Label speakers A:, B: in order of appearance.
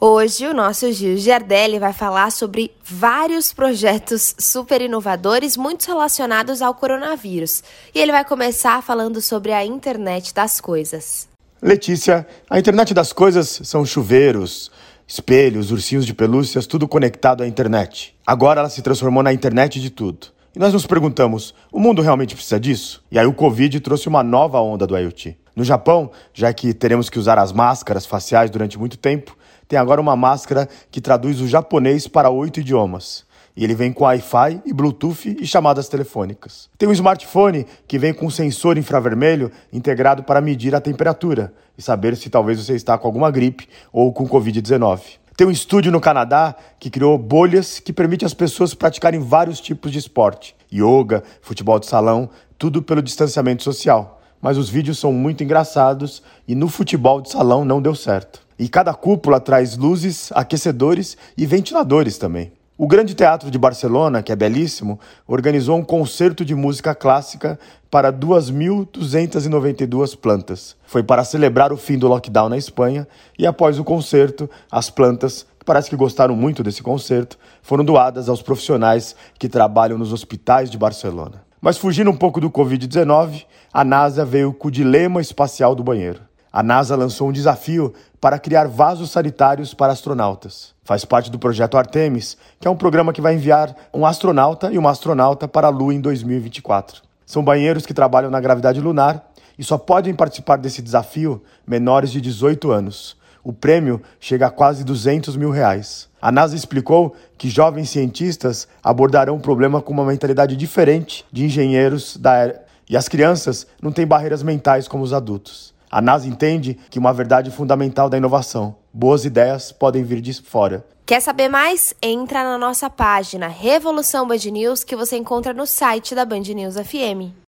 A: Hoje, o nosso Gil Giardelli vai falar sobre vários projetos super inovadores, muito relacionados ao coronavírus. E ele vai começar falando sobre a internet das coisas.
B: Letícia, a internet das coisas são chuveiros, espelhos, ursinhos de pelúcias, tudo conectado à internet. Agora ela se transformou na internet de tudo. E nós nos perguntamos: o mundo realmente precisa disso? E aí o Covid trouxe uma nova onda do IoT. No Japão, já que teremos que usar as máscaras faciais durante muito tempo, tem agora uma máscara que traduz o japonês para oito idiomas. E ele vem com Wi-Fi e Bluetooth e chamadas telefônicas. Tem um smartphone que vem com sensor infravermelho integrado para medir a temperatura e saber se talvez você está com alguma gripe ou com Covid-19. Tem um estúdio no Canadá que criou bolhas que permite às pessoas praticarem vários tipos de esporte: yoga, futebol de salão, tudo pelo distanciamento social. Mas os vídeos são muito engraçados e no futebol de salão não deu certo. E cada cúpula traz luzes, aquecedores e ventiladores também. O Grande Teatro de Barcelona, que é belíssimo, organizou um concerto de música clássica para 2.292 plantas. Foi para celebrar o fim do lockdown na Espanha e após o concerto, as plantas, que parece que gostaram muito desse concerto, foram doadas aos profissionais que trabalham nos hospitais de Barcelona. Mas fugindo um pouco do Covid-19, a NASA veio com o dilema espacial do banheiro. A NASA lançou um desafio para criar vasos sanitários para astronautas. Faz parte do projeto Artemis, que é um programa que vai enviar um astronauta e uma astronauta para a Lua em 2024. São banheiros que trabalham na gravidade lunar e só podem participar desse desafio menores de 18 anos. O prêmio chega a quase 200 mil reais. A NASA explicou que jovens cientistas abordarão o problema com uma mentalidade diferente de engenheiros da e as crianças não têm barreiras mentais como os adultos. A NASA entende que uma verdade fundamental da inovação: boas ideias podem vir de fora.
A: Quer saber mais? Entra na nossa página Revolução Band News que você encontra no site da Band News FM.